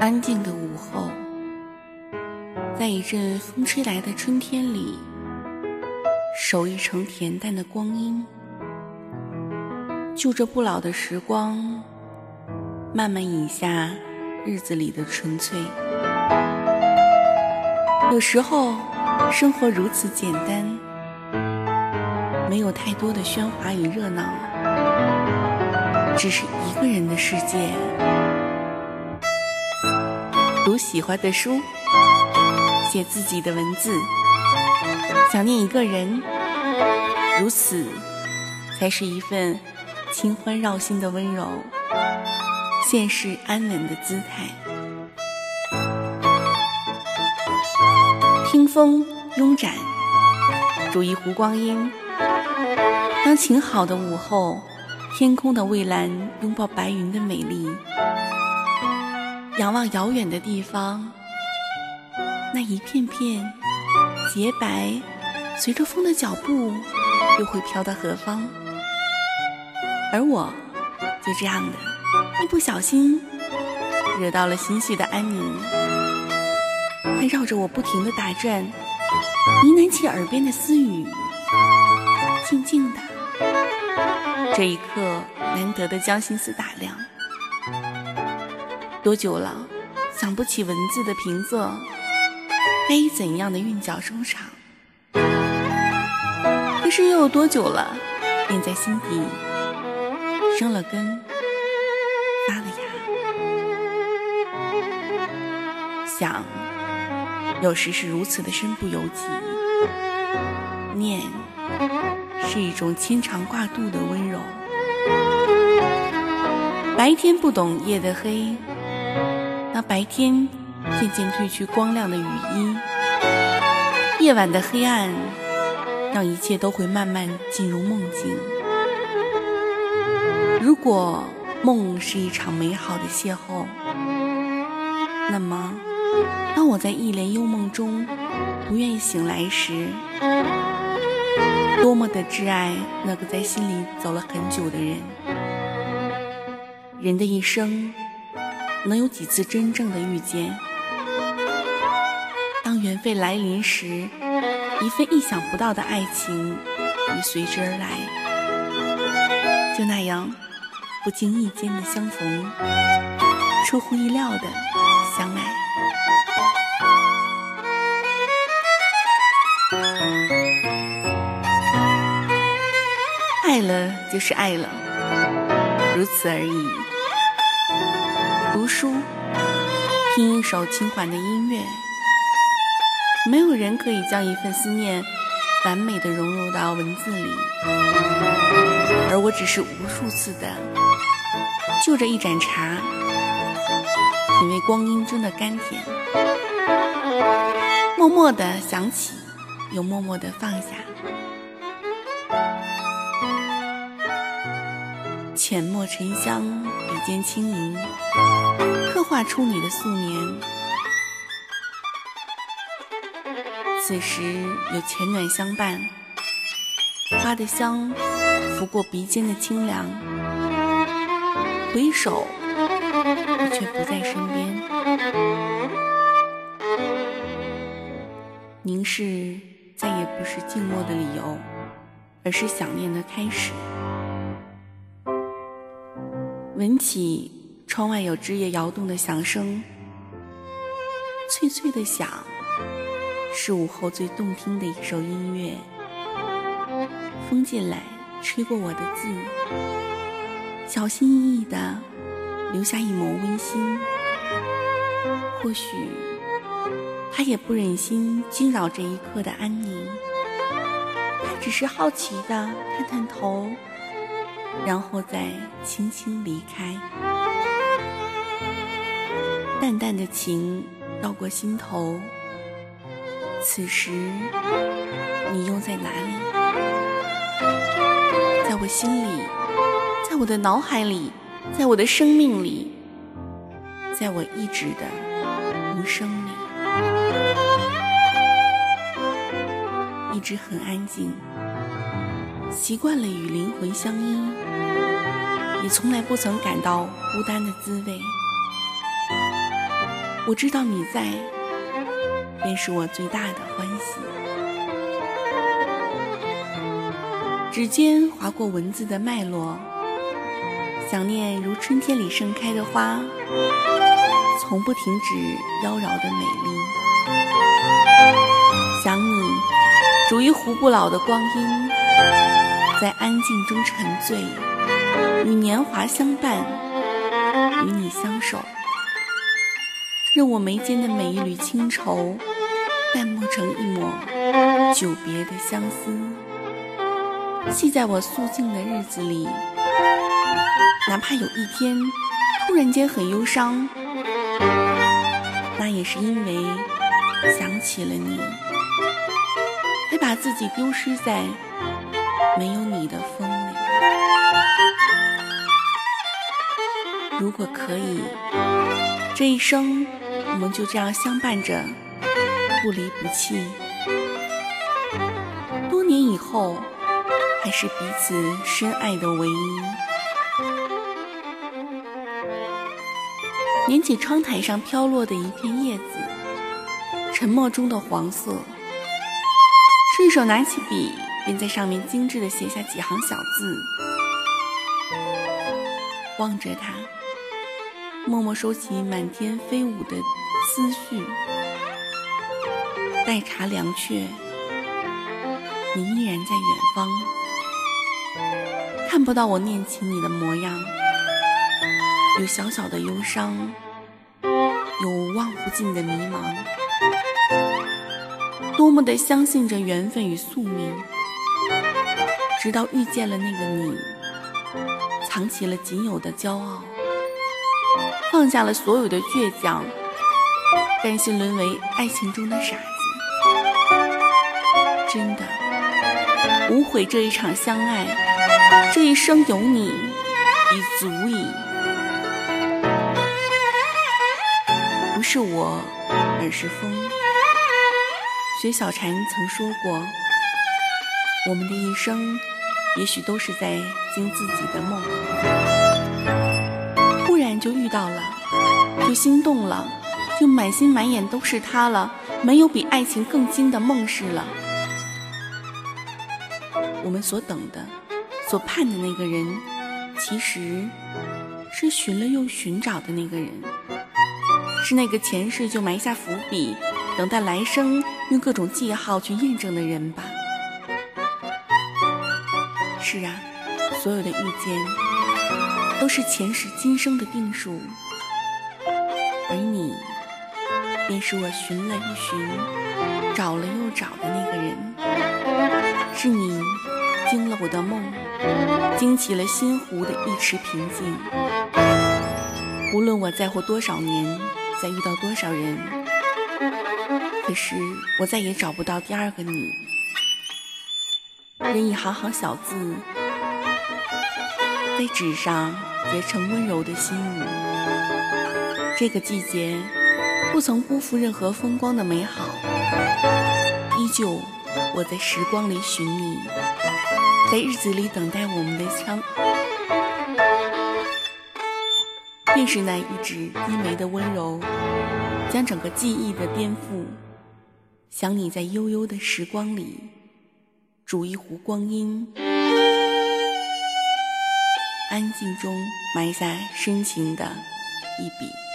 安静的午后，在一阵风吹来的春天里，守一程恬淡的光阴，就这不老的时光，慢慢饮下日子里的纯粹。有时候，生活如此简单，没有太多的喧哗与热闹，只是一个人的世界。读喜欢的书，写自己的文字，想念一个人，如此，才是一份清欢绕心的温柔，现世安稳的姿态。听风拥盏，煮一壶光阴。当晴好的午后，天空的蔚蓝拥抱白云的美丽。仰望遥远的地方，那一片片洁白，随着风的脚步，又会飘到何方？而我，就这样的，一不小心，惹到了心绪的安宁。它绕着我不停的打转，呢喃起耳边的私语，静静的。这一刻，难得的将心思打量。多久了，想不起文字的平仄，该以怎样的韵脚收场？可是又有多久了，便在心底生了根，发了芽？想，有时是如此的身不由己；念，是一种牵肠挂肚的温柔。白天不懂夜的黑。白天渐渐褪去光亮的雨衣，夜晚的黑暗让一切都会慢慢进入梦境。如果梦是一场美好的邂逅，那么当我在一帘幽梦中不愿意醒来时，多么的挚爱那个在心里走了很久的人。人的一生。能有几次真正的遇见？当缘分来临时，一份意想不到的爱情也随之而来。就那样，不经意间的相逢，出乎意料的相爱。爱了就是爱了，如此而已。读书，听一首轻缓的音乐。没有人可以将一份思念完美的融入到文字里，而我只是无数次的就着一盏茶，品味光阴中的甘甜，默默的想起，又默默的放下。浅墨沉香，笔尖轻盈，刻画出你的素年。此时有浅暖相伴，花的香拂过鼻尖的清凉。回首，你却不在身边。凝视再也不是静默的理由，而是想念的开始。闻起窗外有枝叶摇动的响声，脆脆的响，是午后最动听的一首音乐。风进来，吹过我的字，小心翼翼的留下一抹温馨。或许他也不忍心惊扰这一刻的安宁，他只是好奇的探探头。然后再轻轻离开，淡淡的情绕过心头。此时，你又在哪里？在我心里，在我的脑海里，在我的生命里，在我一直的无声里，一直很安静。习惯了与灵魂相依，也从来不曾感到孤单的滋味。我知道你在，便是我最大的欢喜。指尖划过文字的脉络，想念如春天里盛开的花，从不停止妖娆的美丽。想你，煮一壶不老的光阴，在安静中沉醉，与年华相伴，与你相守。任我眉间的每一缕清愁，淡漠成一抹久别的相思。系在我素静的日子里，哪怕有一天突然间很忧伤，那也是因为想起了你，才把自己丢失在没有你的风里。如果可以，这一生。我们就这样相伴着，不离不弃。多年以后，还是彼此深爱的唯一。捻起窗台上飘落的一片叶子，沉默中的黄色。顺手拿起笔，便在上面精致的写下几行小字。望着它。默默收起满天飞舞的思绪，待茶凉却，你依然在远方，看不到我念起你的模样，有小小的忧伤，有望不尽的迷茫。多么的相信着缘分与宿命，直到遇见了那个你，藏起了仅有的骄傲。放下了所有的倔强，甘心沦为爱情中的傻子。真的，无悔这一场相爱，这一生有你已足矣。不是我，而是风。薛小禅曾说过，我们的一生，也许都是在惊自己的梦。忽然就遇到了，就心动了，就满心满眼都是他了。没有比爱情更惊的梦事了。我们所等的、所盼的那个人，其实是寻了又寻找的那个人，是那个前世就埋下伏笔，等待来生用各种记号去验证的人吧。是啊，所有的遇见。都是前世今生的定数，而你，便是我寻了又寻，找了又找的那个人。是你惊了我的梦，惊起了心湖的一池平静。无论我再活多少年，再遇到多少人，可是我再也找不到第二个你。任一行行小字。在纸上结成温柔的心语。这个季节不曾辜负任何风光的美好，依旧我在时光里寻你，在日子里等待我们的相，便是那一纸低眉的温柔，将整个记忆的颠覆。想你在悠悠的时光里，煮一壶光阴。安静中埋下深情的一笔。